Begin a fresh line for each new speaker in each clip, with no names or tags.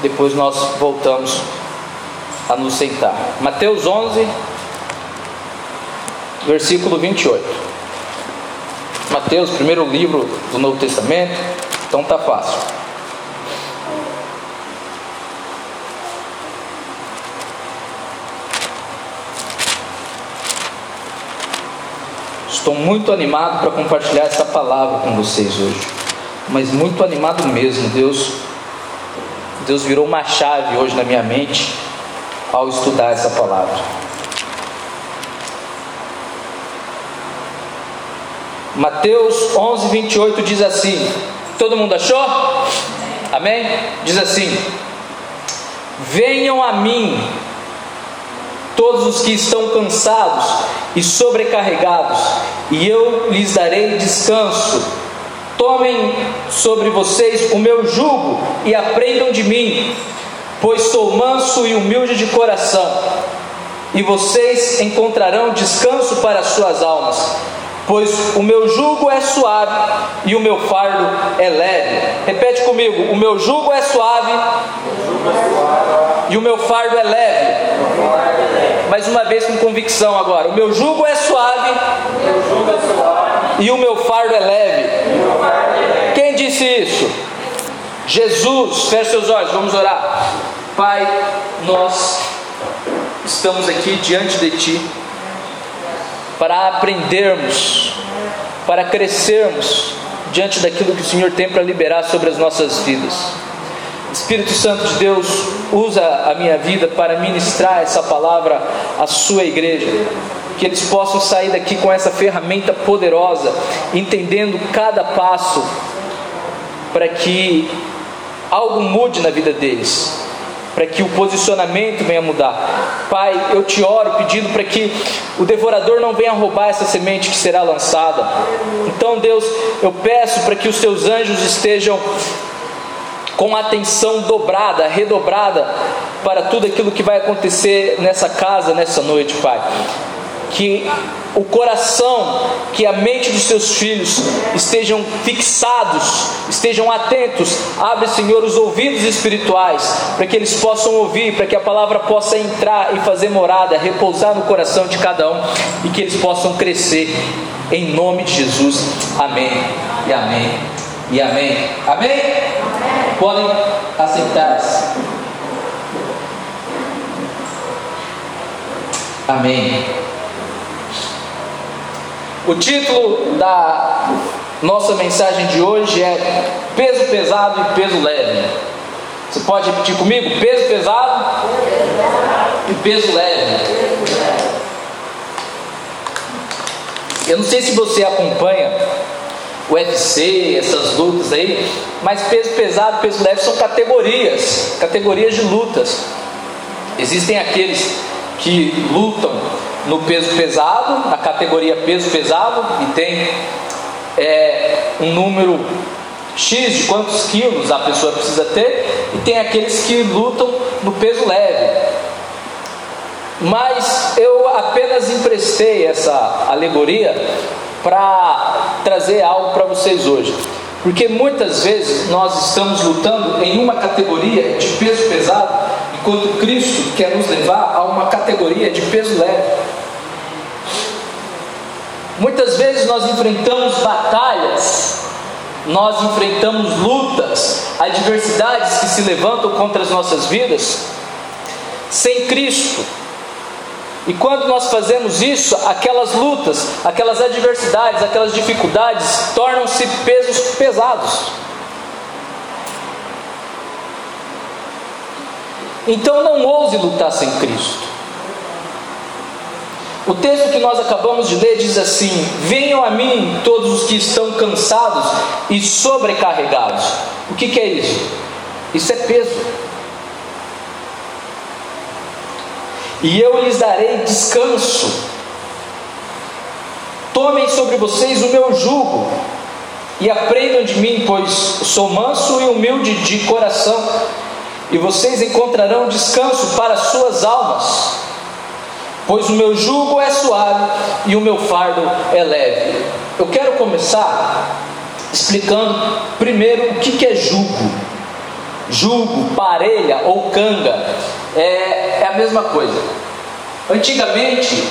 depois nós voltamos a nos sentar. Mateus 11, versículo 28. Mateus, primeiro livro do Novo Testamento, então tá fácil. Estou muito animado para compartilhar essa palavra com vocês hoje. Mas muito animado mesmo. Deus Deus virou uma chave hoje na minha mente ao estudar essa palavra. Mateus 11, 28 diz assim: Todo mundo achou? Amém? Diz assim: Venham a mim, todos os que estão cansados e sobrecarregados, e eu lhes darei descanso. Tomem sobre vocês o meu jugo e aprendam de mim, pois sou manso e humilde de coração, e vocês encontrarão descanso para as suas almas, pois o meu jugo é suave e o meu fardo é leve. Repete comigo: o meu jugo é suave, e o meu fardo é leve. Mais uma vez com convicção agora: o meu jugo é suave, e o meu fardo é leve. Disse isso? Jesus, feche seus olhos, vamos orar. Pai, nós estamos aqui diante de Ti para aprendermos, para crescermos diante daquilo que o Senhor tem para liberar sobre as nossas vidas. Espírito Santo de Deus, usa a minha vida para ministrar essa palavra à Sua igreja que eles possam sair daqui com essa ferramenta poderosa, entendendo cada passo, para que algo mude na vida deles, para que o posicionamento venha mudar. Pai, eu te oro pedindo para que o devorador não venha roubar essa semente que será lançada. Então, Deus, eu peço para que os teus anjos estejam com atenção dobrada, redobrada para tudo aquilo que vai acontecer nessa casa nessa noite, Pai que o coração, que a mente dos seus filhos estejam fixados, estejam atentos. Abre, Senhor, os ouvidos espirituais, para que eles possam ouvir, para que a palavra possa entrar e fazer morada, repousar no coração de cada um e que eles possam crescer. Em nome de Jesus. Amém. E amém. E amém. Amém? amém. Podem assentar-se. Amém. O título da nossa mensagem de hoje é Peso pesado e peso leve. Você pode repetir comigo? Peso pesado e peso leve. Eu não sei se você acompanha o UFC, essas lutas aí, mas peso pesado e peso leve são categorias, categorias de lutas. Existem aqueles que lutam no peso pesado, na categoria peso pesado, e tem é, um número X de quantos quilos a pessoa precisa ter, e tem aqueles que lutam no peso leve. Mas eu apenas emprestei essa alegoria para trazer algo para vocês hoje. Porque muitas vezes nós estamos lutando em uma categoria de peso pesado, enquanto Cristo quer nos levar a uma categoria de peso leve. Muitas vezes nós enfrentamos batalhas, nós enfrentamos lutas, adversidades que se levantam contra as nossas vidas, sem Cristo. E quando nós fazemos isso, aquelas lutas, aquelas adversidades, aquelas dificuldades tornam-se pesos pesados. Então não ouse lutar sem Cristo. O texto que nós acabamos de ler diz assim: Venham a mim todos os que estão cansados e sobrecarregados. O que, que é isso? Isso é peso. E eu lhes darei descanso. Tomem sobre vocês o meu jugo e aprendam de mim, pois sou manso e humilde de coração, e vocês encontrarão descanso para suas almas pois o meu jugo é suave e o meu fardo é leve. Eu quero começar explicando primeiro o que é jugo. Jugo, parelha ou canga é, é a mesma coisa. Antigamente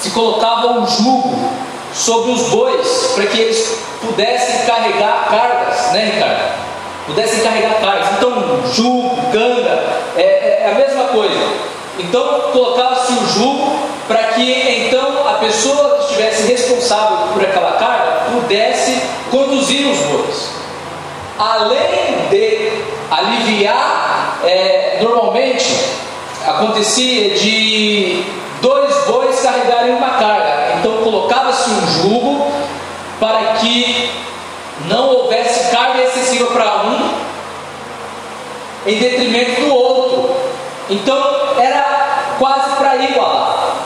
se colocava um jugo sobre os bois para que eles pudessem carregar cargas, né, Ricardo? Pudessem carregar cargas. Então, jugo, canga, é, é, a mesma coisa. Então, colocava-se o jugo para que então a pessoa que estivesse responsável por aquela carga pudesse conduzir os bois. Além de aliviar, é, normalmente acontecia de dois bois carregarem uma carga. Então colocava-se um jugo para que não houvesse carga excessiva para um em detrimento do outro. Então era quase para igualar.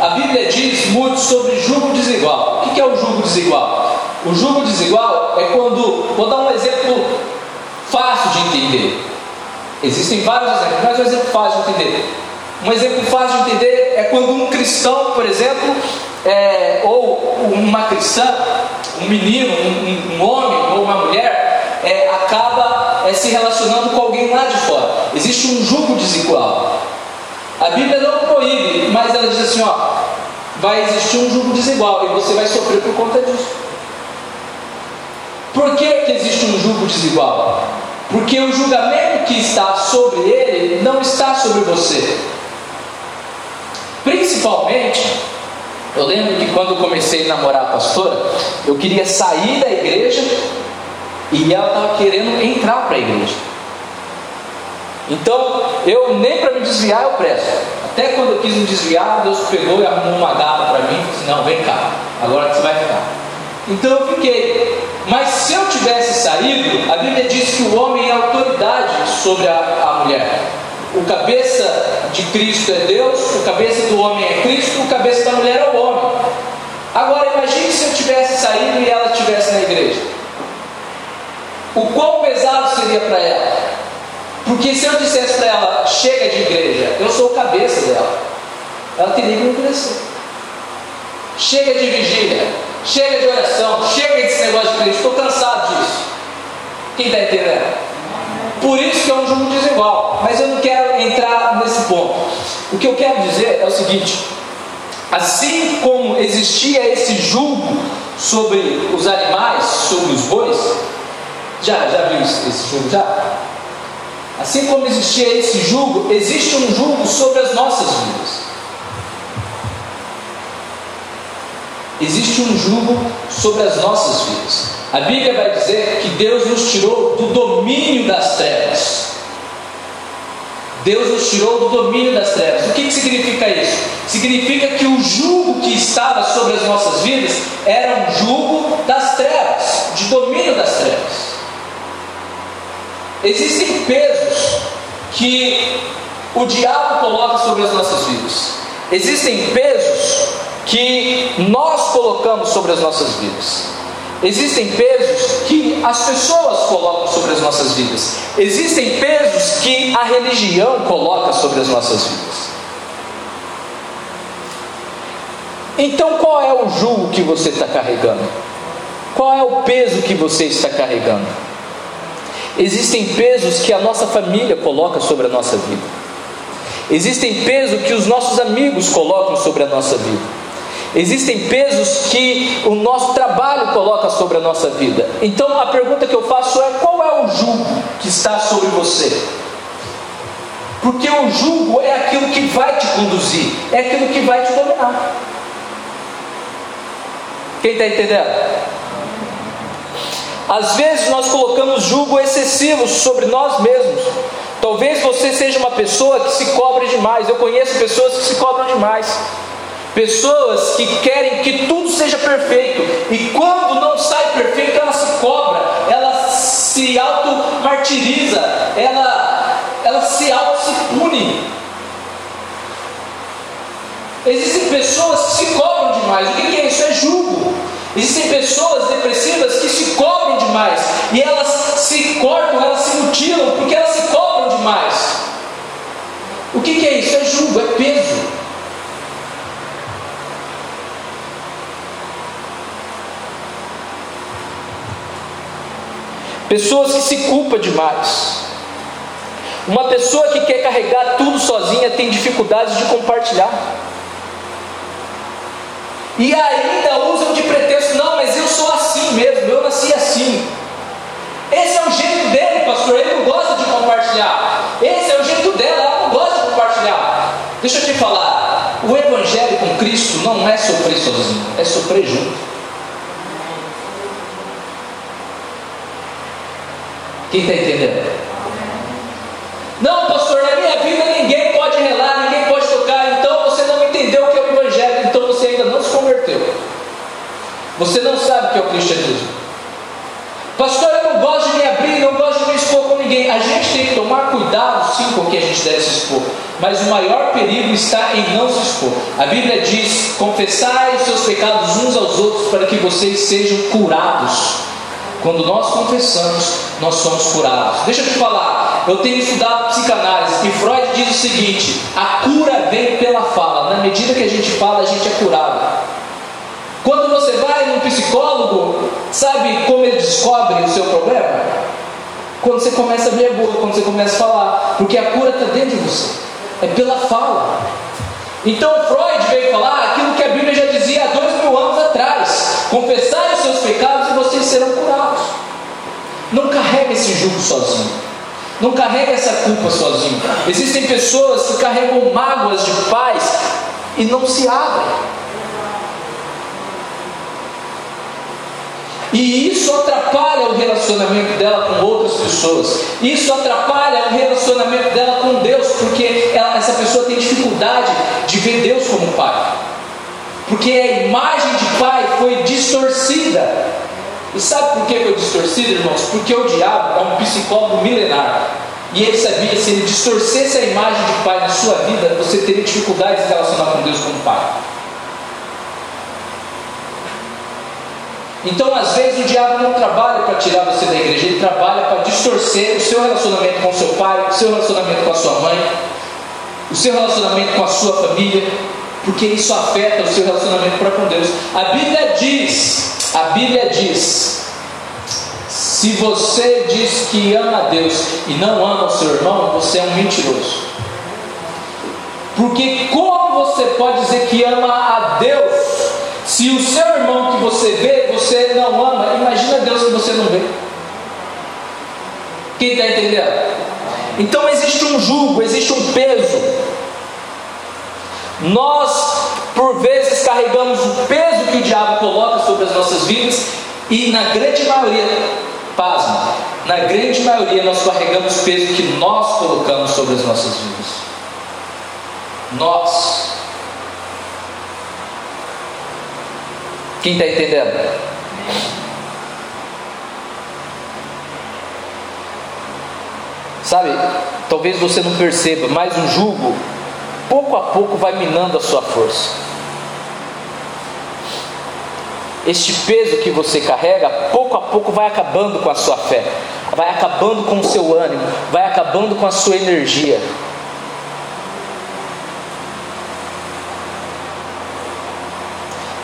A Bíblia diz muito sobre jugo desigual. O que é o jugo desigual? O jugo desigual é quando, vou dar um exemplo fácil de entender. Existem vários exemplos, mas um exemplo fácil de entender. Um exemplo fácil de entender é quando um cristão, por exemplo, é, ou uma cristã, um menino, um, um homem ou uma mulher, é, acaba é, se relacionando com alguém lá de fora. Existe um jugo desigual. A Bíblia não proíbe, mas ela diz assim: ó, vai existir um jugo desigual e você vai sofrer por conta disso. Por que, que existe um jugo desigual? Porque o julgamento que está sobre ele não está sobre você. Principalmente, eu lembro que quando comecei a namorar a pastora, eu queria sair da igreja e ela estava querendo entrar para a igreja. Então, eu nem para me desviar eu presto. Até quando eu quis me desviar, Deus pegou e arrumou uma gata para mim e disse: Não, vem cá, agora você vai ficar. Então eu fiquei. Mas se eu tivesse saído, a Bíblia diz que o homem é autoridade sobre a, a mulher. O cabeça de Cristo é Deus, o cabeça do homem é Cristo, o cabeça da mulher é o homem. Agora imagine se eu tivesse saído e ela estivesse na igreja. O quão pesado seria para ela? Porque se eu dissesse para ela, chega de igreja, eu sou o cabeça dela, ela teria que me obedecer. Chega de vigília, chega de oração, chega desse negócio de Cristo, estou cansado disso. Quem está entendendo? Por isso que é um jogo desigual. Mas eu não quero entrar nesse ponto. O que eu quero dizer é o seguinte: assim como existia esse julgo sobre os animais, sobre os bois, já, já viu esse, esse? Já? Assim como existia esse julgo, existe um julgo sobre as nossas vidas. Existe um julgo sobre as nossas vidas. A Bíblia vai dizer que Deus nos tirou do domínio das trevas. Deus nos tirou do domínio das trevas. O que, que significa isso? Significa que o jugo que estava sobre as nossas vidas era um jugo das trevas, de domínio das trevas. Existem pesos que o diabo coloca sobre as nossas vidas. Existem pesos que nós colocamos sobre as nossas vidas. Existem pesos que as pessoas colocam sobre as nossas vidas. Existem pesos que a religião coloca sobre as nossas vidas. Então, qual é o jugo que você está carregando? Qual é o peso que você está carregando? Existem pesos que a nossa família coloca sobre a nossa vida. Existem pesos que os nossos amigos colocam sobre a nossa vida. Existem pesos que o nosso trabalho coloca sobre a nossa vida. Então a pergunta que eu faço é: qual é o jugo que está sobre você? Porque o jugo é aquilo que vai te conduzir, é aquilo que vai te dominar. Quem está entendendo? Às vezes nós colocamos jugo excessivo sobre nós mesmos. Talvez você seja uma pessoa que se cobre demais. Eu conheço pessoas que se cobram demais. Pessoas que querem que tudo seja perfeito e quando não sai perfeito, ela se cobra, ela se auto-martiriza, ela, ela se auto-se pune. Existem pessoas que se cobram demais. O que é isso? É julgo. Existem pessoas depressivas que se cobram demais e elas se cortam, elas se mutilam porque elas se cobram demais. O que é isso? É julgo, é peso. pessoas que se culpam demais. Uma pessoa que quer carregar tudo sozinha tem dificuldades de compartilhar. E ainda usam de pretexto, não, mas eu sou assim mesmo, eu nasci assim. Esse é o jeito dele, pastor, ele não gosta de compartilhar. Esse é o jeito dela, ela não gosta de compartilhar. Deixa eu te falar, o evangelho com Cristo não é sofrer sozinho, é sofrer junto. Quem está entendendo? Não, pastor, na minha vida ninguém pode relar, ninguém pode tocar, então você não entendeu o que é o Evangelho, então você ainda não se converteu. Você não sabe o que é o cristianismo. Pastor, ninguém. A gente tem que tomar cuidado, sim, com o que a gente deve se expor. Mas o maior perigo está em não se expor. A Bíblia diz: confessai os seus pecados uns aos outros para que vocês sejam curados. Quando nós confessamos, nós somos curados. Deixa eu te falar, eu tenho estudado psicanálise e Freud diz o seguinte: a cura vem pela fala. Na medida que a gente fala, a gente é curado. Quando você vai num psicólogo, sabe como ele descobre o seu? Quando você começa a abrir a boca, quando você começa a falar, porque a cura está dentro de você, é pela fala. Então Freud veio falar aquilo que a Bíblia já dizia há dois mil anos atrás: confessai os seus pecados e vocês serão curados. Não carrega esse jugo sozinho. Não carrega essa culpa sozinho. Existem pessoas que carregam mágoas de pais e não se abrem. E isso atrapalha o relacionamento dela com outras pessoas. Isso atrapalha o relacionamento dela com Deus, porque ela, essa pessoa tem dificuldade de ver Deus como pai. Porque a imagem de pai foi distorcida. E sabe por que foi distorcida, irmãos? Porque o diabo é um psicólogo milenar. E ele sabia que se ele distorcesse a imagem de pai na sua vida, você teria dificuldade de se relacionar com Deus como pai. Então, às vezes, o diabo não trabalha para tirar você da igreja, ele trabalha para distorcer o seu relacionamento com o seu pai, o seu relacionamento com a sua mãe, o seu relacionamento com a sua família, porque isso afeta o seu relacionamento para com Deus. A Bíblia diz, a Bíblia diz, se você diz que ama a Deus e não ama o seu irmão, você é um mentiroso. Porque como você pode dizer que ama a Deus se o seu irmão que você vê, você não ama, imagina Deus que você não vê. Quem está entendendo? Então existe um jugo, existe um peso. Nós, por vezes, carregamos o peso que o diabo coloca sobre as nossas vidas, e na grande maioria, pasma, na grande maioria nós carregamos o peso que nós colocamos sobre as nossas vidas. Nós. Quem está entendendo? Sabe, talvez você não perceba, mas o jugo, pouco a pouco, vai minando a sua força. Este peso que você carrega, pouco a pouco vai acabando com a sua fé, vai acabando com o seu ânimo, vai acabando com a sua energia.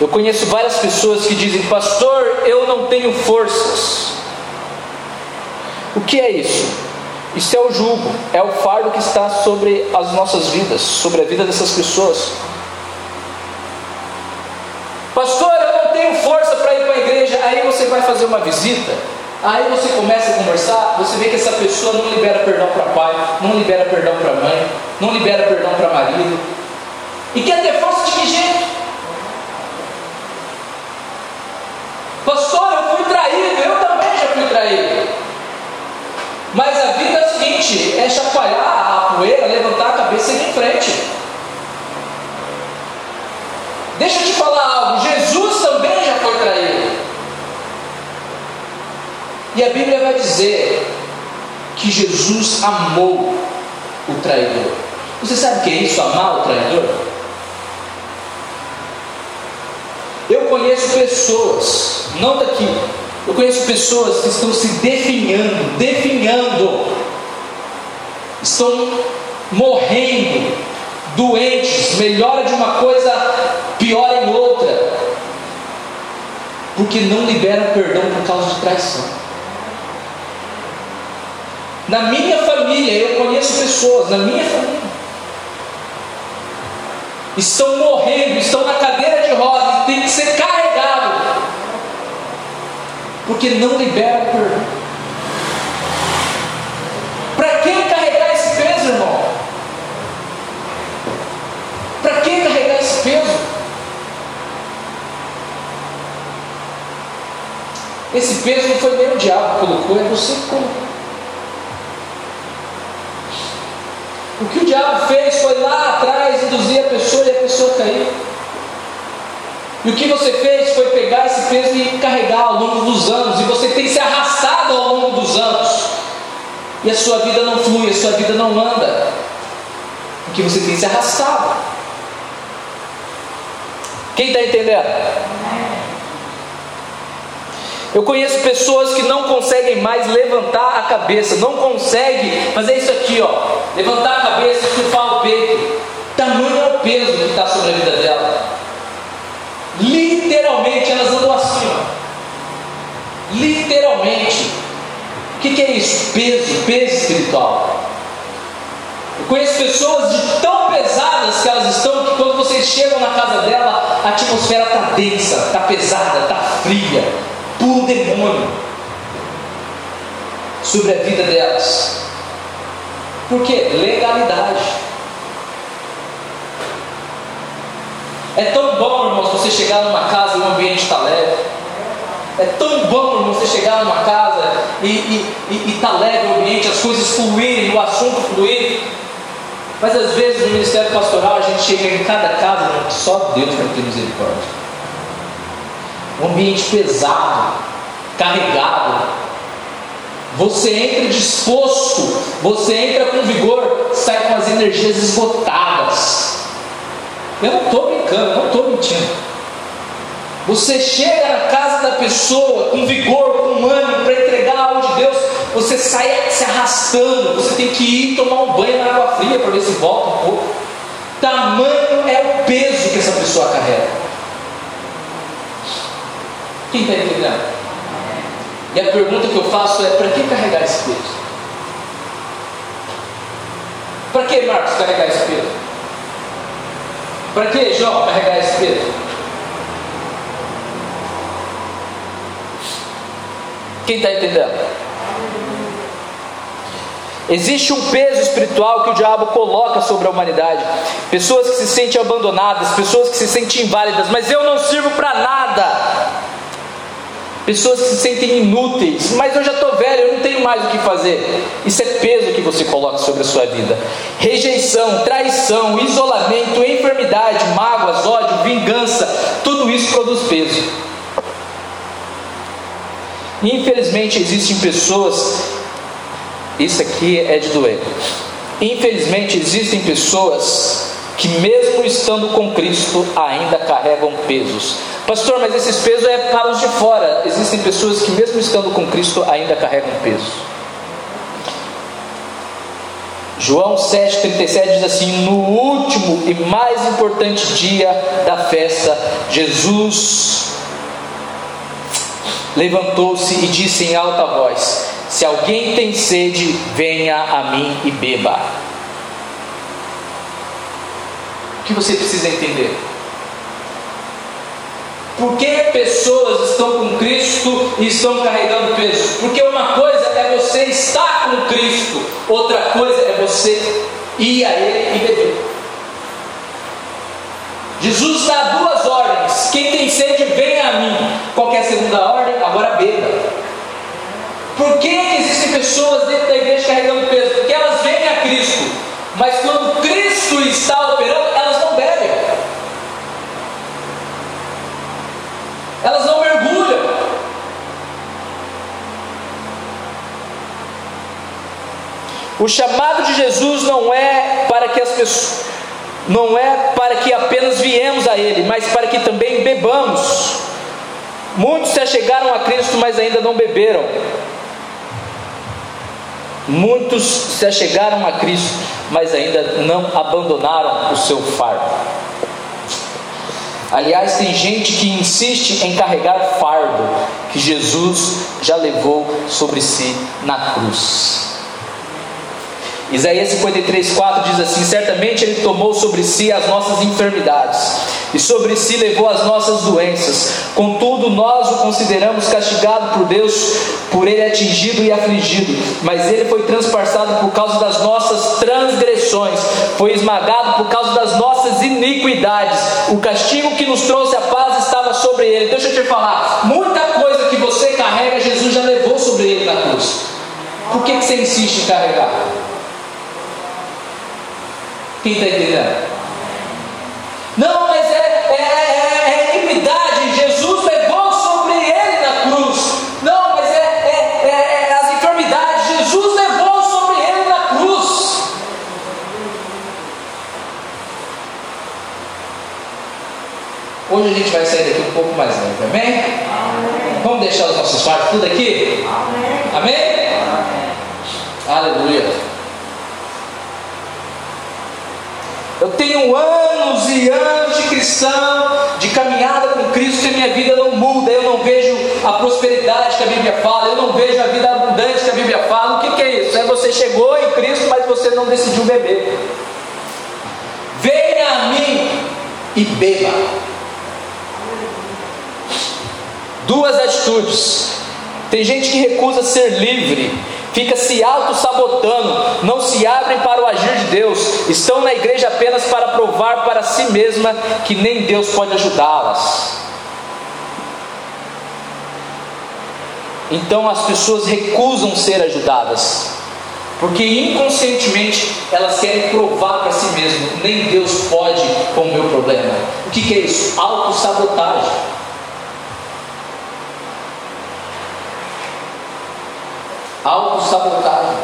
Eu conheço várias pessoas que dizem, pastor, eu não tenho forças. O que é isso? Isso é o jugo, é o fardo que está sobre as nossas vidas, sobre a vida dessas pessoas. Pastor, eu não tenho força para ir para a igreja. Aí você vai fazer uma visita, aí você começa a conversar, você vê que essa pessoa não libera perdão para pai, não libera perdão para mãe, não libera perdão para marido. E quer ter força de que jeito? Pastor, eu fui traído, eu também já fui traído. Mas a vida é seguinte: é chacoalhar a poeira, levantar a cabeça e ir em frente. Deixa eu te falar algo: Jesus também já foi traído. E a Bíblia vai dizer que Jesus amou o traidor. Você sabe o que é isso, amar o traidor? Eu conheço pessoas, não daqui, eu conheço pessoas que estão se definhando, definhando, estão morrendo, doentes, melhora de uma coisa, piora em outra, porque não liberam perdão por causa de traição. Na minha família, eu conheço pessoas, na minha família, estão morrendo, estão na cadeira de rodas, tem que ser carregado, porque não liberam o perdão. Para que carregar esse peso, irmão? Para que carregar esse peso? Esse peso não foi nem o diabo que colocou, é você que colocou. O que o diabo fez foi lá atrás induzir a pessoa e a pessoa cair. E o que você fez foi peso e carregar ao longo dos anos, e você tem se arrastado ao longo dos anos, e a sua vida não flui, a sua vida não anda, porque você tem se arrastado. Quem está entendendo? Eu conheço pessoas que não conseguem mais levantar a cabeça, não conseguem fazer isso aqui, ó, levantar a cabeça e estufar o peito. Tamanho é o peso que está sobre a vida dela. Literalmente elas andam assim, ó. Literalmente. O que, que é isso? Peso, peso espiritual. Eu conheço pessoas de tão pesadas que elas estão que quando vocês chegam na casa dela, a atmosfera está densa, está pesada, está fria puro demônio sobre a vida delas. Por quê? Legalidade. É tão bom, irmãos, você chegar numa casa e o ambiente está leve. É tão bom, irmão, você chegar numa casa e está leve o ambiente, as coisas fluírem, o assunto fluir. Mas às vezes no ministério pastoral a gente chega em cada casa, irmão, só Deus vai ter misericórdia um ambiente pesado, carregado. Você entra disposto, você entra com vigor, sai com as energias esgotadas. Eu não estou brincando, não estou mentindo. Você chega na casa da pessoa com vigor, com ânimo para entregar algo de Deus, você sai se arrastando, você tem que ir tomar um banho na água fria para ver se volta um pouco. Tamanho é o peso que essa pessoa carrega. Quem está entendendo? E a pergunta que eu faço é: para que carregar esse peso? Para que, Marcos, carregar esse peso? Para que, João, carregar esse peso? Quem está entendendo? Existe um peso espiritual que o diabo coloca sobre a humanidade. Pessoas que se sentem abandonadas, pessoas que se sentem inválidas, mas eu não sirvo para nada pessoas que se sentem inúteis, mas eu já estou velho, eu não tenho mais o que fazer. Isso é peso que você coloca sobre a sua vida. Rejeição, traição, isolamento, enfermidade, mágoas, ódio, vingança, tudo isso produz peso. Infelizmente existem pessoas, isso aqui é de doer. Infelizmente existem pessoas que mesmo estando com Cristo ainda carregam pesos. Pastor, mas esses pesos é para os de fora. Existem pessoas que, mesmo estando com Cristo, ainda carregam peso. João 7,37 diz assim: No último e mais importante dia da festa, Jesus levantou-se e disse em alta voz: Se alguém tem sede, venha a mim e beba. O que você precisa entender? Por que pessoas estão com Cristo e estão carregando peso? Porque uma coisa é você estar com Cristo, outra coisa é você ir a Ele e beber. Jesus dá duas ordens: quem tem sede, venha a mim. Qual é a segunda ordem? Agora beba. Por que existem pessoas dentro da igreja carregando peso? Porque elas vêm a Cristo, mas quando Cristo está operando, elas não bebem. Elas não mergulham. O chamado de Jesus não é para que as pessoas não é para que apenas viemos a ele, mas para que também bebamos. Muitos se achegaram a Cristo, mas ainda não beberam. Muitos se achegaram a Cristo, mas ainda não abandonaram o seu fardo. Aliás, tem gente que insiste em carregar fardo que Jesus já levou sobre si na cruz. Isaías 53, 4 diz assim: Certamente Ele tomou sobre si as nossas enfermidades, e sobre si levou as nossas doenças. Contudo, nós o consideramos castigado por Deus, por Ele atingido e afligido. Mas Ele foi transpassado por causa das nossas transgressões, foi esmagado por causa das nossas iniquidades. O castigo que nos trouxe a paz estava sobre Ele. Deixa eu te falar: muita coisa que você carrega, Jesus já levou sobre Ele na cruz. Por que, que você insiste em carregar? Quem está entendendo? Não, mas é, é, é, é iniquidade. Jesus levou sobre ele na cruz. Não, mas é, é, é, é as enfermidades. Jesus levou sobre ele na cruz. Hoje a gente vai sair daqui um pouco mais leve, amém? amém. Vamos deixar os nossos quartos tudo aqui? Amém? amém? amém. Aleluia. Eu tenho anos e anos de cristão, de caminhada com Cristo, e a minha vida não muda. Eu não vejo a prosperidade que a Bíblia fala, eu não vejo a vida abundante que a Bíblia fala. O que, que é isso? É você chegou em Cristo, mas você não decidiu beber. Venha a mim e beba. Duas atitudes. Tem gente que recusa ser livre fica se auto-sabotando, não se abrem para o agir de Deus, estão na igreja apenas para provar para si mesma que nem Deus pode ajudá-las. Então as pessoas recusam ser ajudadas, porque inconscientemente elas querem provar para si mesmas, nem Deus pode com o meu problema. O que, que é isso? Autossabotagem.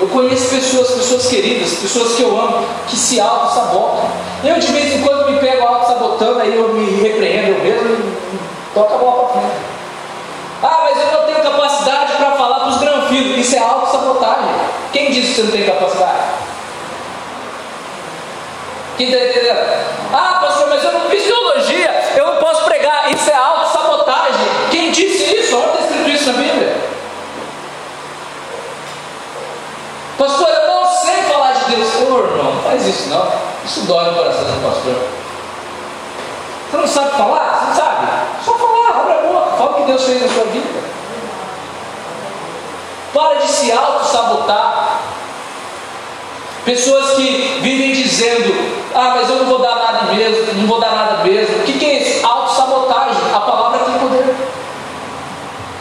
Eu conheço pessoas, pessoas queridas, pessoas que eu amo, que se auto-sabotam. Eu de vez em quando me pego auto-sabotando, aí eu me repreendo eu mesmo e toco a bola para frente. Ah, mas eu não tenho capacidade para falar para os. Isso é auto-sabotagem. Quem disse que você não tem capacidade? Quem está entendendo? Ah, pastor, mas eu não fiz teologia, eu não posso pregar. Isso é auto-sabotagem. Isso na Bíblia? Pastor, eu não sei falar de Deus. Ô irmão, não faz isso não. Isso dói no coração do pastor. Você não sabe falar? Você não sabe? Só falar, abre a boca, fala o que Deus fez na sua vida. Para de se auto-sabotar. Pessoas que vivem dizendo, ah, mas eu não vou dar nada mesmo, não vou dar nada mesmo. O que, que é isso? Autossabotagem. A palavra tem poder.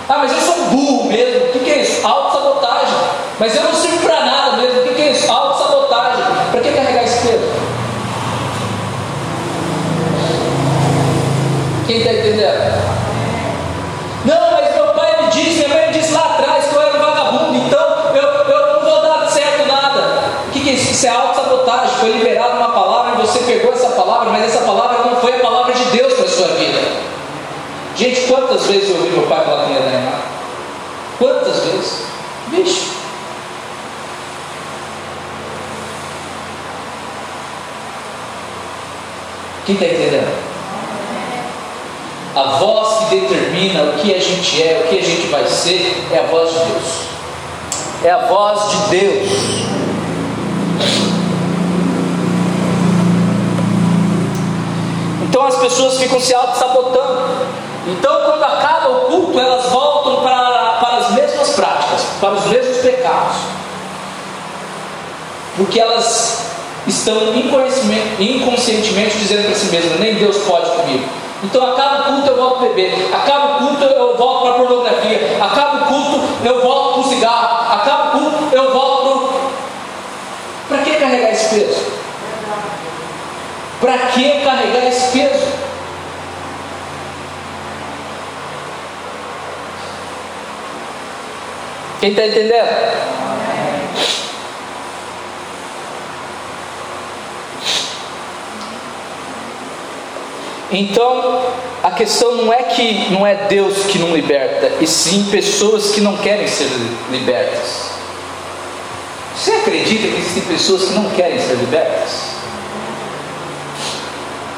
Ah, mas eu sou burro mesmo. O que, é isso? Autossabotagem. Mas eu não sirvo para nada mesmo. O que, que é isso? Autossabotagem. Para que carregar esse peso? Quem está entendendo? Não, mas meu pai me disse, minha mãe me disse lá atrás que eu era um vagabundo, então eu, eu não vou dar certo nada. O que, que é isso? Isso é autossabotagem. Foi liberada uma palavra e você pegou essa palavra, mas essa palavra não foi a palavra de Deus para a sua vida. Gente, quantas vezes eu ouvi meu pai falar que ia dar errado? Quantas vezes? Vixe. Quem está entendendo? A voz que determina o que a gente é, o que a gente vai ser, é a voz de Deus. É a voz de Deus. Então as pessoas ficam se auto-sabotando. Quando acaba o culto, elas voltam para, para as mesmas práticas, para os mesmos pecados, porque elas estão inconscientemente dizendo para si mesmas: nem Deus pode comigo. Então, acaba o culto, eu volto a beber, acaba o culto, eu volto para a pornografia, acaba o culto, eu volto para o cigarro, acaba o culto, eu volto para. Para que carregar esse peso? Para que carregar esse peso? Quem está entendendo? Então, a questão não é que não é Deus que não liberta, e sim pessoas que não querem ser libertas. Você acredita que existem pessoas que não querem ser libertas?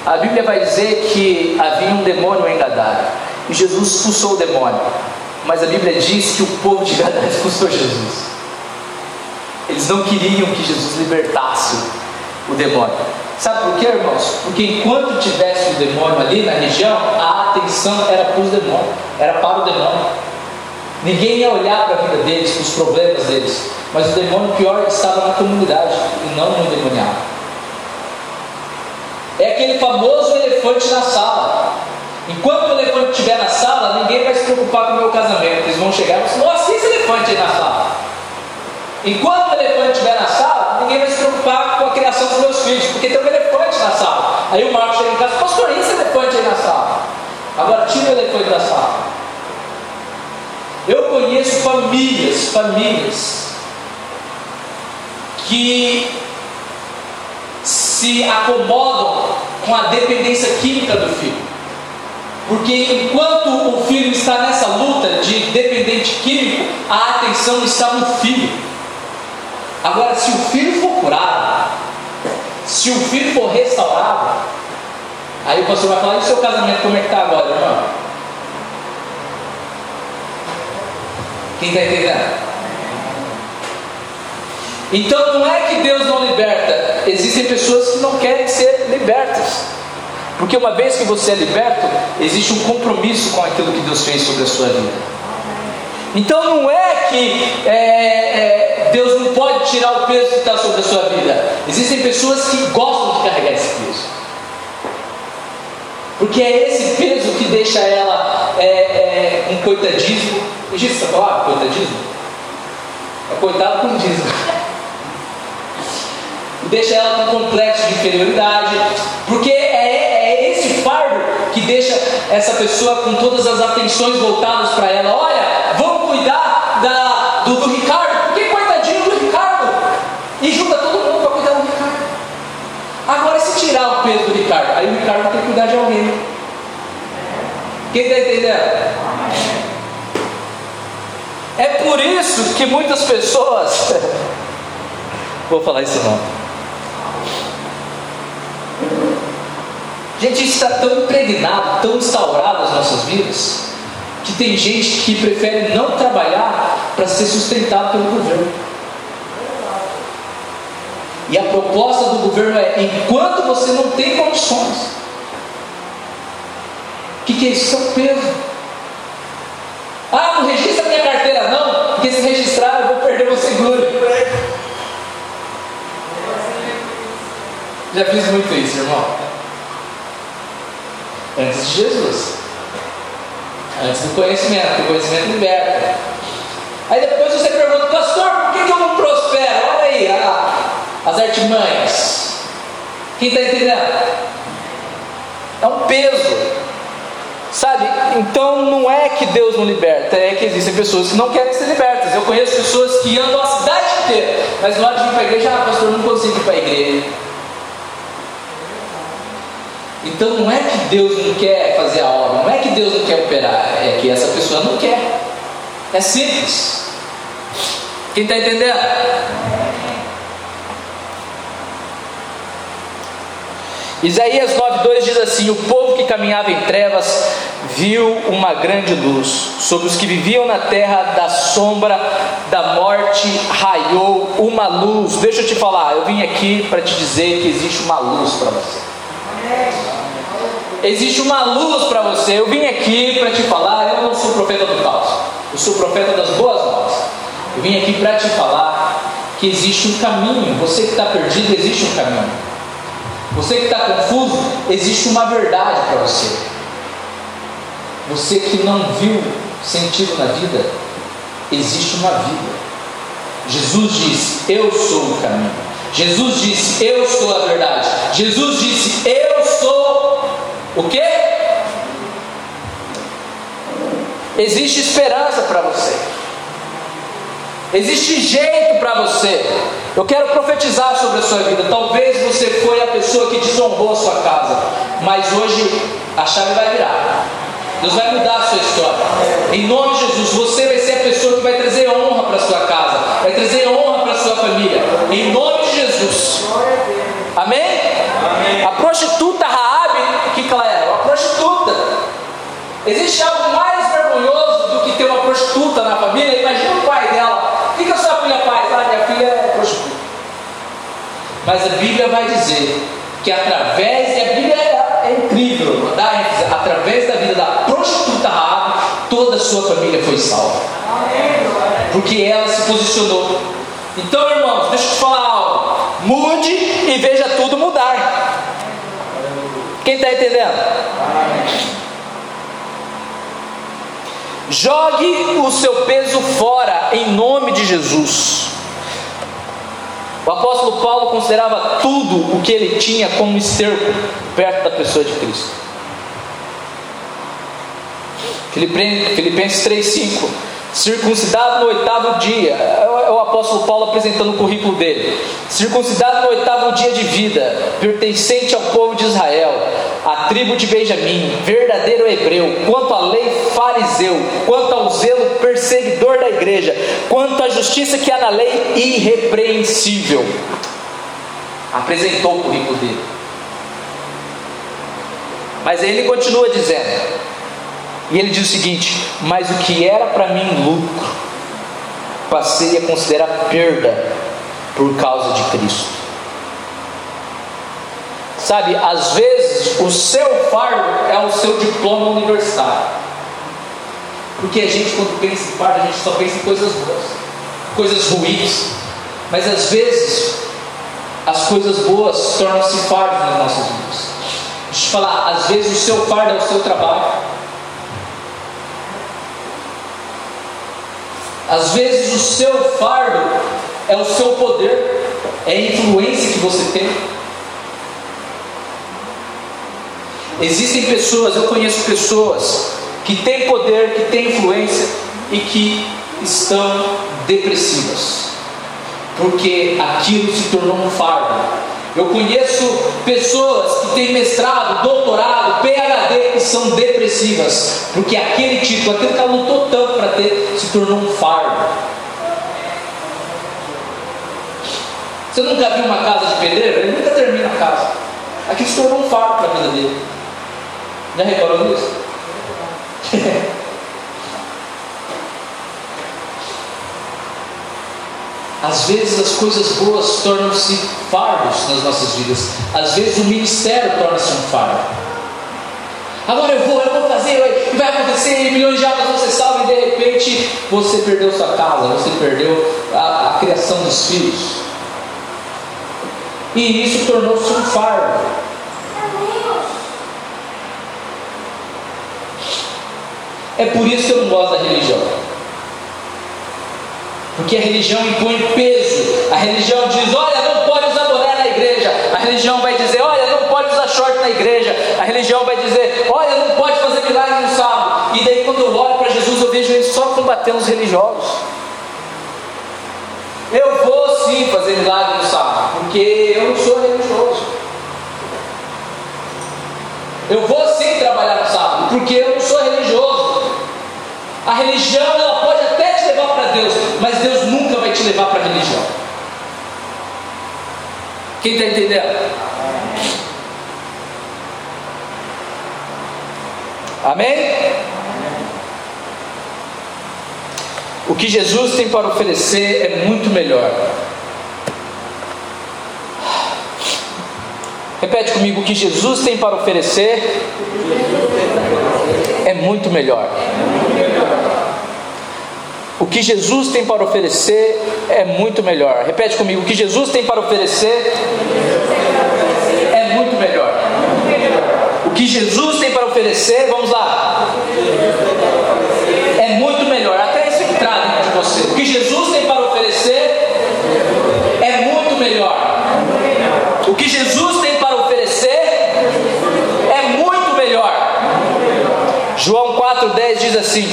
A Bíblia vai dizer que havia um demônio engadado, e Jesus expulsou o demônio. Mas a Bíblia diz que o povo de Gadara expulsou Jesus. Eles não queriam que Jesus libertasse o demônio. Sabe por quê, irmãos? Porque enquanto tivesse o demônio ali na região, a atenção era para os demônios, era para o demônio. Ninguém ia olhar para a vida deles, para os problemas deles. Mas o demônio pior estava na comunidade e não no endemoniado. É aquele famoso elefante na sala. Enquanto vão chegar e vão nossa, esse elefante aí na sala. Enquanto o elefante estiver na sala, ninguém vai se preocupar com a criação dos meus filhos, porque tem um elefante na sala. Aí o Marcos chega em casa, pastor, esse elefante aí na sala. Agora tira o elefante da sala. Eu conheço famílias, famílias, que se acomodam com a dependência química do filho. Porque enquanto o filho está nessa luta de dependente químico, a atenção está no filho. Agora, se o filho for curado, se o filho for restaurado, aí o pastor vai falar: e o seu casamento como é que está agora, irmão? Quem está entendendo? Então não é que Deus não liberta, existem pessoas que não querem ser libertas. Porque uma vez que você é liberto, existe um compromisso com aquilo que Deus fez sobre a sua vida. Então não é que é, é, Deus não pode tirar o peso que está sobre a sua vida. Existem pessoas que gostam de carregar esse peso. Porque é esse peso que deixa ela é, é um coitadismo. Existe essa palavra, coitadismo? É coitado com dízimo. deixa ela com complexo de inferioridade. Porque que deixa essa pessoa com todas as atenções voltadas para ela. Olha, vamos cuidar da, do, do Ricardo, porque coitadinho do Ricardo. E junta todo mundo para cuidar do Ricardo. Agora, se tirar o peso do Ricardo, aí o Ricardo tem que cuidar de alguém. Quem está entendendo? É por isso que muitas pessoas. Vou falar isso não. Gente, isso está tão impregnado, tão instaurado nas nossas vidas, que tem gente que prefere não trabalhar para ser sustentado pelo governo. E a proposta do governo é: enquanto você não tem condições, o que, que é isso? Isso é peso. Ah, não registra minha carteira, não, porque se registrar eu vou perder meu seguro. Já fiz muito isso, irmão antes de Jesus. Antes do conhecimento, porque o conhecimento liberta. Aí depois você pergunta, pastor, por que, que eu não prospero? Olha aí a, as artimanhas. Quem está entendendo? É um peso. Sabe? Então não é que Deus não liberta, é que existem pessoas que não querem ser libertas. Eu conheço pessoas que andam a cidade inteira, mas na hora de ir para a igreja, ah, pastor, não consigo ir para a igreja. Então não é que Deus não quer fazer a obra, não é que Deus não quer operar, é que essa pessoa não quer. É simples. Quem está entendendo? Isaías 9,2 diz assim: O povo que caminhava em trevas viu uma grande luz, sobre os que viviam na terra da sombra da morte raiou uma luz. Deixa eu te falar, eu vim aqui para te dizer que existe uma luz para você. Existe uma luz para você. Eu vim aqui para te falar. Eu não sou profeta do caos, eu sou profeta das boas novas. Eu vim aqui para te falar que existe um caminho. Você que está perdido, existe um caminho. Você que está confuso, existe uma verdade para você. Você que não viu sentido na vida, existe uma vida. Jesus diz: Eu sou o caminho. Jesus disse: Eu sou a verdade. Jesus disse: Eu o que? Existe esperança para você. Existe jeito para você. Eu quero profetizar sobre a sua vida. Talvez você foi a pessoa que desonrou a sua casa, mas hoje a chave vai virar. Deus vai mudar a sua história. Em nome de Jesus, você vai ser a pessoa que vai trazer honra para sua casa, vai trazer honra para sua família. Em nome Jesus. Amém? Amém? A prostituta Raabe, o que, que ela era? Uma prostituta. Existe algo mais vergonhoso do que ter uma prostituta na família? Imagina o pai dela. O que, que a sua filha faz? Ah, minha filha é prostituta Mas a Bíblia vai dizer que através, e a Bíblia é, é incrível, dá através da vida da prostituta Raab, toda a sua família foi salva. Porque ela se posicionou. Então, irmãos, deixa eu te falar algo. Mude e veja tudo mudar. Quem está entendendo? Jogue o seu peso fora em nome de Jesus. O apóstolo Paulo considerava tudo o que ele tinha como esterco perto da pessoa de Cristo. Filipenses 3,5 Circuncidado no oitavo dia, o apóstolo Paulo apresentando o currículo dele. Circuncidado no oitavo dia de vida, pertencente ao povo de Israel, a tribo de Benjamim, verdadeiro hebreu, quanto à lei fariseu, quanto ao zelo perseguidor da igreja, quanto à justiça que há na lei irrepreensível. Apresentou o currículo dele. Mas ele continua dizendo: e ele diz o seguinte: Mas o que era para mim lucro, passei a considerar perda por causa de Cristo. Sabe, às vezes o seu fardo é o seu diploma universitário. Porque a gente, quando pensa em fardo, a gente só pensa em coisas boas, coisas ruins. Mas às vezes, as coisas boas tornam-se fardo nas nossas vidas. Deixa eu te falar, às vezes o seu fardo é o seu trabalho. Às vezes o seu fardo é o seu poder, é a influência que você tem. Existem pessoas, eu conheço pessoas que têm poder, que têm influência e que estão depressivas, porque aquilo se tornou um fardo. Eu conheço pessoas que têm mestrado, doutorado, PhD são depressivas, porque aquele título, aquilo que ela lutou tanto para ter, se tornou um fardo. Você nunca viu uma casa de pedreiro? Ele nunca termina a casa. Aquilo se tornou um fardo para a vida dele. Já reparou nisso? Às vezes as coisas boas tornam-se fardos nas nossas vidas. Às vezes o ministério torna-se um fardo. Agora eu vou, eu vou fazer, vai acontecer, milhões de almas você salva e de repente você perdeu sua casa, você perdeu a, a criação dos filhos. E isso tornou-se um fardo. É por isso que eu não gosto da religião. Porque a religião impõe peso. A religião diz: olha, não pode adorar na igreja. A religião vai dizer: olha, não pode usar short na igreja. A religião vai dizer: olha, não pode fazer milagre no sábado. E daí, quando eu olho para Jesus, eu vejo ele só combatendo os religiosos. Eu vou sim fazer milagre no sábado, porque eu não sou religioso. Eu vou sim trabalhar no sábado, porque eu não sou religioso. A religião ela pode até te levar para Deus, mas Deus nunca vai te levar para a religião. Quem está entendendo? Amém? O que Jesus tem para oferecer é muito melhor. Repete comigo: o que Jesus tem para oferecer é muito melhor. O que Jesus tem para oferecer é muito melhor. Repete comigo: o que Jesus tem para oferecer é muito melhor. O que Jesus tem para oferecer, vamos lá, é muito melhor. Até isso que de você. O que Jesus tem para oferecer é muito melhor. O que Jesus tem para oferecer é muito melhor. João 4,10 diz assim: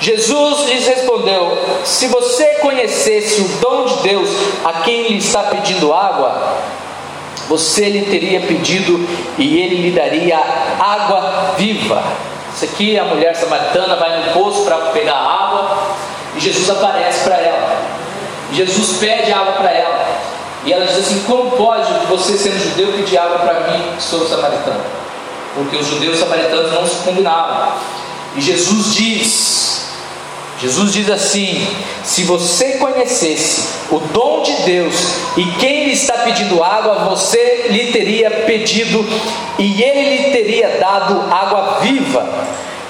Jesus lhes respondeu: Se você conhecesse o dom de Deus a quem lhe está pedindo água, você lhe teria pedido e ele lhe daria água viva. Isso aqui a mulher samaritana vai no poço para pegar água e Jesus aparece para ela. Jesus pede água para ela. E ela diz assim: Como pode você, sendo judeu, pedir água para mim, que sou samaritano? Porque os judeus samaritanos não se combinavam. E Jesus diz: Jesus diz assim: se você conhecesse o dom de Deus e quem lhe está pedindo água, você lhe teria pedido e ele lhe teria dado água viva.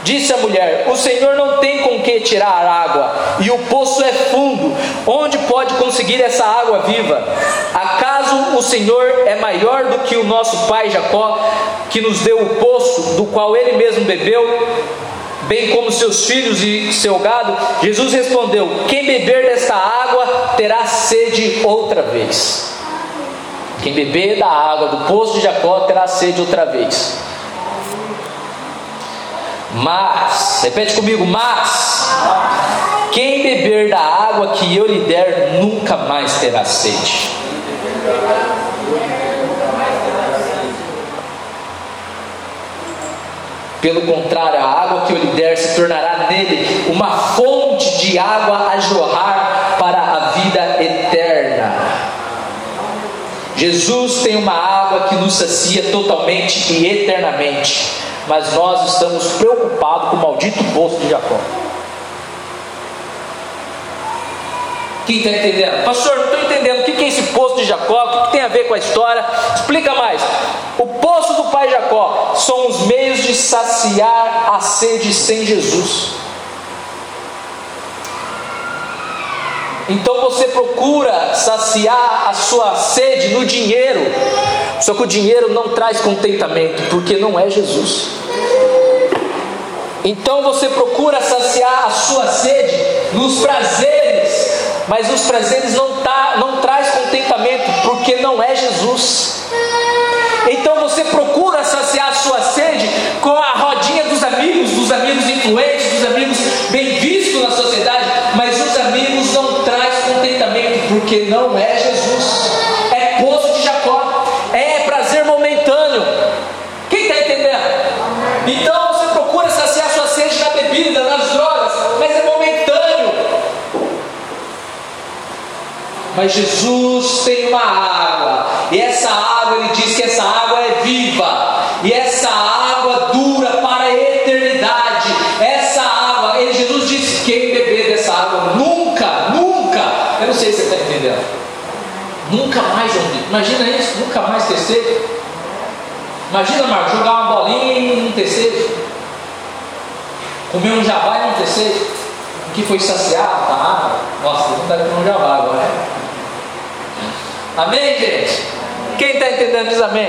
Disse a mulher: O Senhor não tem com que tirar água, e o poço é fundo. Onde pode conseguir essa água viva? Acaso o Senhor é maior do que o nosso pai Jacó, que nos deu o poço, do qual ele mesmo bebeu, bem como seus filhos e seu gado? Jesus respondeu: Quem beber desta água terá sede outra vez. Quem beber da água do poço de Jacó terá sede outra vez. Mas, repete comigo, mas quem beber da água que eu lhe der nunca mais terá sede. Pelo contrário, a água que eu lhe der se tornará nele uma fonte de água a jorrar para a vida eterna. Jesus tem uma água que nos sacia totalmente e eternamente mas nós estamos preocupados com o maldito poço de Jacó. Quem está entendendo? Pastor, não estou entendendo o que é esse poço de Jacó, o que tem a ver com a história. Explica mais. O poço do pai Jacó são os meios de saciar a sede sem Jesus. Então você procura saciar a sua sede no dinheiro, só que o dinheiro não traz contentamento, porque não é Jesus. Então você procura saciar a sua sede nos prazeres, mas os prazeres não, tá, não traz contentamento, porque não é Jesus. Então você procura saciar a sua sede com a rodinha dos amigos, dos amigos influentes, dos amigos bem vistos na sociedade, mas os amigos não traz contentamento, porque não é Jesus. É poço de Jacó, é prazer momentâneo. Quem está entendendo? Então você procura saciar sua sede na bebida, nas drogas, mas é momentâneo. Mas Jesus tem uma água, e essa água, ele diz que essa água é viva, e essa água dura para a eternidade. Essa água, ele, Jesus disse: quem beber dessa água nunca, nunca, eu não sei se você está entendendo, nunca mais, imagina isso, nunca mais ter sede. Imagina, Marcos, jogar uma bolinha e não ter sede, comer um jabá e não ter sede, o que foi saciado, tá água, nossa, não está com um jabá agora, né? Amém, gente? Quem está entendendo diz amém.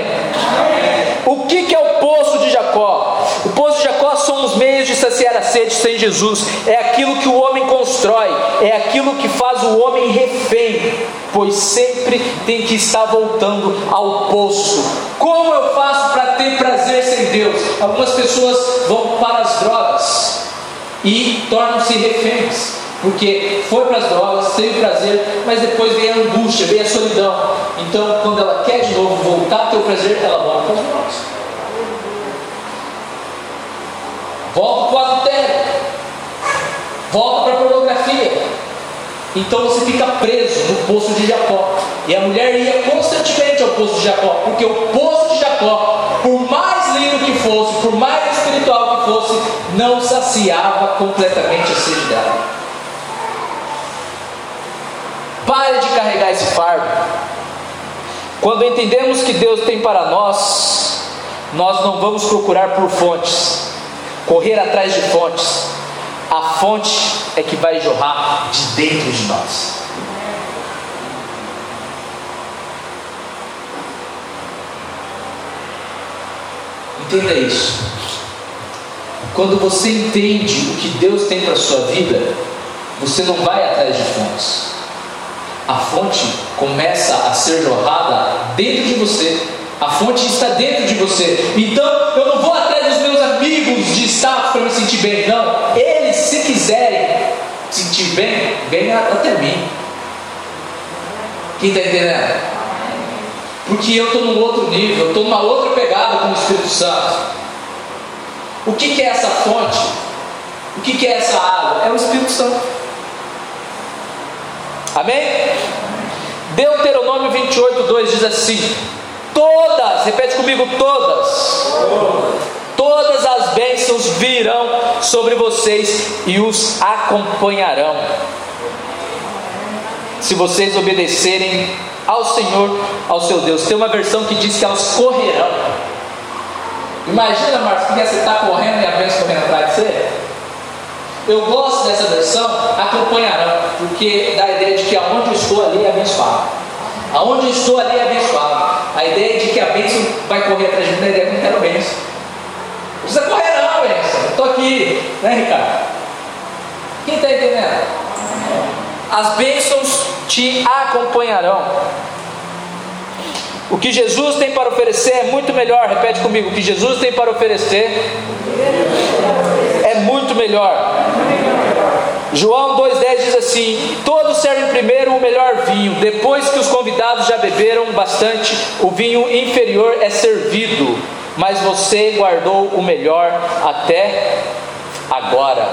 O que, que é o poço de Jacó? O poço de Jacó são os meios de saciar a sede sem Jesus. É aquilo que o homem constrói, é aquilo que faz o homem refém, pois sempre tem que estar voltando ao poço. Como eu faço para ter prazer sem Deus? Algumas pessoas vão para as drogas e tornam-se reféns porque foi para as drogas, teve prazer, mas depois vem a angústia, vem a solidão. Então, quando ela quer de novo voltar a ter o prazer, ela volta para as drogas. Volta para o adultério. Volta para a pornografia. Então você fica preso no poço de Jacó. E a mulher ia constantemente ao poço de Jacó, porque o poço de Jacó, por mais lindo que fosse, por mais espiritual que fosse, não saciava completamente a sede dela. Pare de carregar esse fardo. Quando entendemos que Deus tem para nós, nós não vamos procurar por fontes, correr atrás de fontes. A fonte é que vai jorrar de dentro de nós. Entenda isso. Quando você entende o que Deus tem para sua vida, você não vai atrás de fontes a fonte começa a ser jorrada dentro de você. A fonte está dentro de você. Então, eu não vou atrás dos meus amigos de status para me sentir bem. Não. Eles, se quiserem sentir bem, venha até mim. Quem está entendendo? Porque eu estou num outro nível, eu estou numa outra pegada com o Espírito Santo. O que, que é essa fonte? O que, que é essa água? É o Espírito Santo. Amém? Deuteronômio 28, 2 diz assim: Todas, repete comigo, todas. todas as bênçãos virão sobre vocês e os acompanharão. Se vocês obedecerem ao Senhor, ao seu Deus. Tem uma versão que diz que elas correrão. Imagina, Marcos, que você está correndo e a bênção correndo atrás de você. Eu gosto dessa versão, acompanharão, porque dá a ideia de que aonde eu estou ali é abençoado. Aonde eu estou ali é abençoado. A ideia de que a bênção vai correr atrás de mim, a ideia que eu não quero bênção. Não precisa correr não, bênção. Estou aqui, né, Ricardo? Quem está entendendo? As bênçãos te acompanharão. O que Jesus tem para oferecer é muito melhor. Repete comigo: o que Jesus tem para oferecer é muito melhor. João 2,10 diz assim: Todos servem primeiro o melhor vinho, depois que os convidados já beberam bastante, o vinho inferior é servido, mas você guardou o melhor até agora.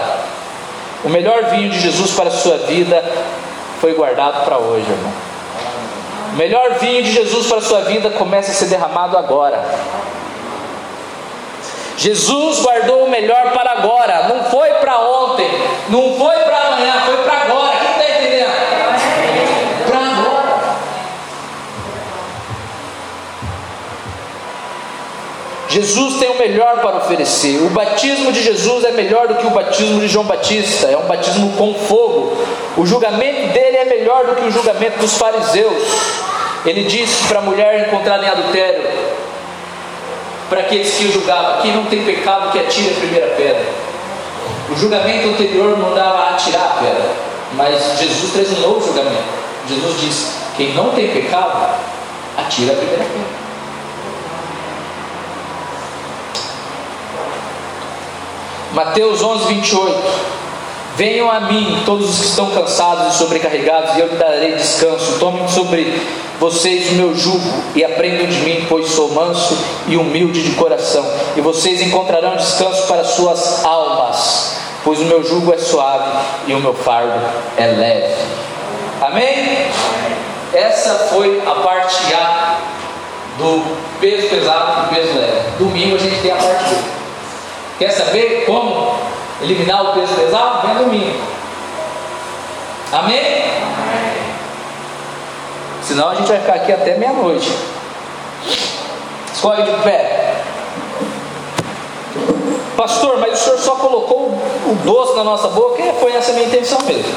O melhor vinho de Jesus para a sua vida foi guardado para hoje, irmão. O melhor vinho de Jesus para a sua vida começa a ser derramado agora. Jesus guardou o melhor para agora, não foi para ontem, não foi para amanhã, foi para agora. Quem está entendendo? Para agora. Jesus tem o melhor para oferecer. O batismo de Jesus é melhor do que o batismo de João Batista, é um batismo com fogo. O julgamento dele é melhor do que o julgamento dos fariseus. Ele disse para a mulher encontrada em adultério: para aqueles que o julgavam: quem não tem pecado, que atire a primeira pedra. O julgamento anterior mandava atirar a pedra, mas Jesus traz um novo julgamento. Jesus diz: quem não tem pecado, atira a primeira pedra. Mateus 11, 28. Venham a mim, todos os que estão cansados e sobrecarregados, e eu lhe darei descanso. Tomem sobre vocês o meu jugo e aprendam de mim, pois sou manso e humilde de coração, e vocês encontrarão descanso para suas almas, pois o meu jugo é suave e o meu fardo é leve. Amém? Essa foi a parte A do peso pesado e peso leve. Domingo a gente tem a parte B. Quer saber como eliminar o peso pesado? Vem domingo. Amém? Senão a gente vai ficar aqui até meia-noite. Escolhe de pé. Pastor, mas o senhor só colocou o doce na nossa boca? E foi essa a minha intenção mesmo.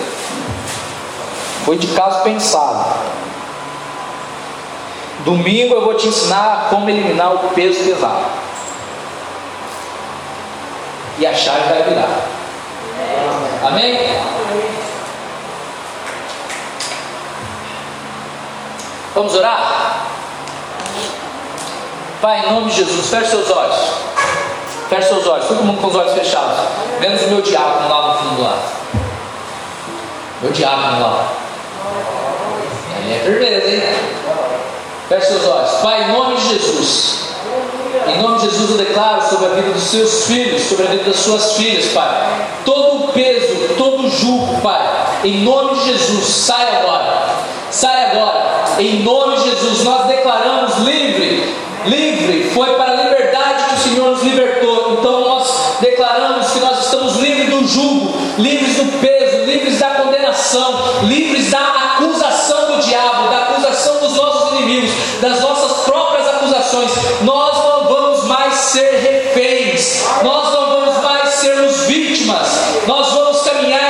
Foi de caso pensado. Domingo eu vou te ensinar como eliminar o peso pesado. E a chave vai virar. Amém? Vamos orar? Pai, em nome de Jesus, feche seus olhos. Feche seus olhos, todo mundo com os olhos fechados. Menos o meu diácono lá no fundo lá. Meu diácono lá. Aí é firmeza, hein? Feche seus olhos. Pai, em nome de Jesus. Em nome de Jesus eu declaro sobre a vida dos seus filhos, sobre a vida das suas filhas, Pai. Todo o peso, todo o jugo, Pai. Em nome de Jesus, sai agora. Sai agora em nome de Jesus, nós declaramos livre, livre, foi para a liberdade que o Senhor nos libertou. Então nós declaramos que nós estamos livres do jugo, livres do peso, livres da condenação, livres da acusação do diabo, da acusação dos nossos inimigos, das nossas próprias acusações. Nós não vamos mais ser reféns, nós não vamos mais sermos vítimas, nós vamos caminhar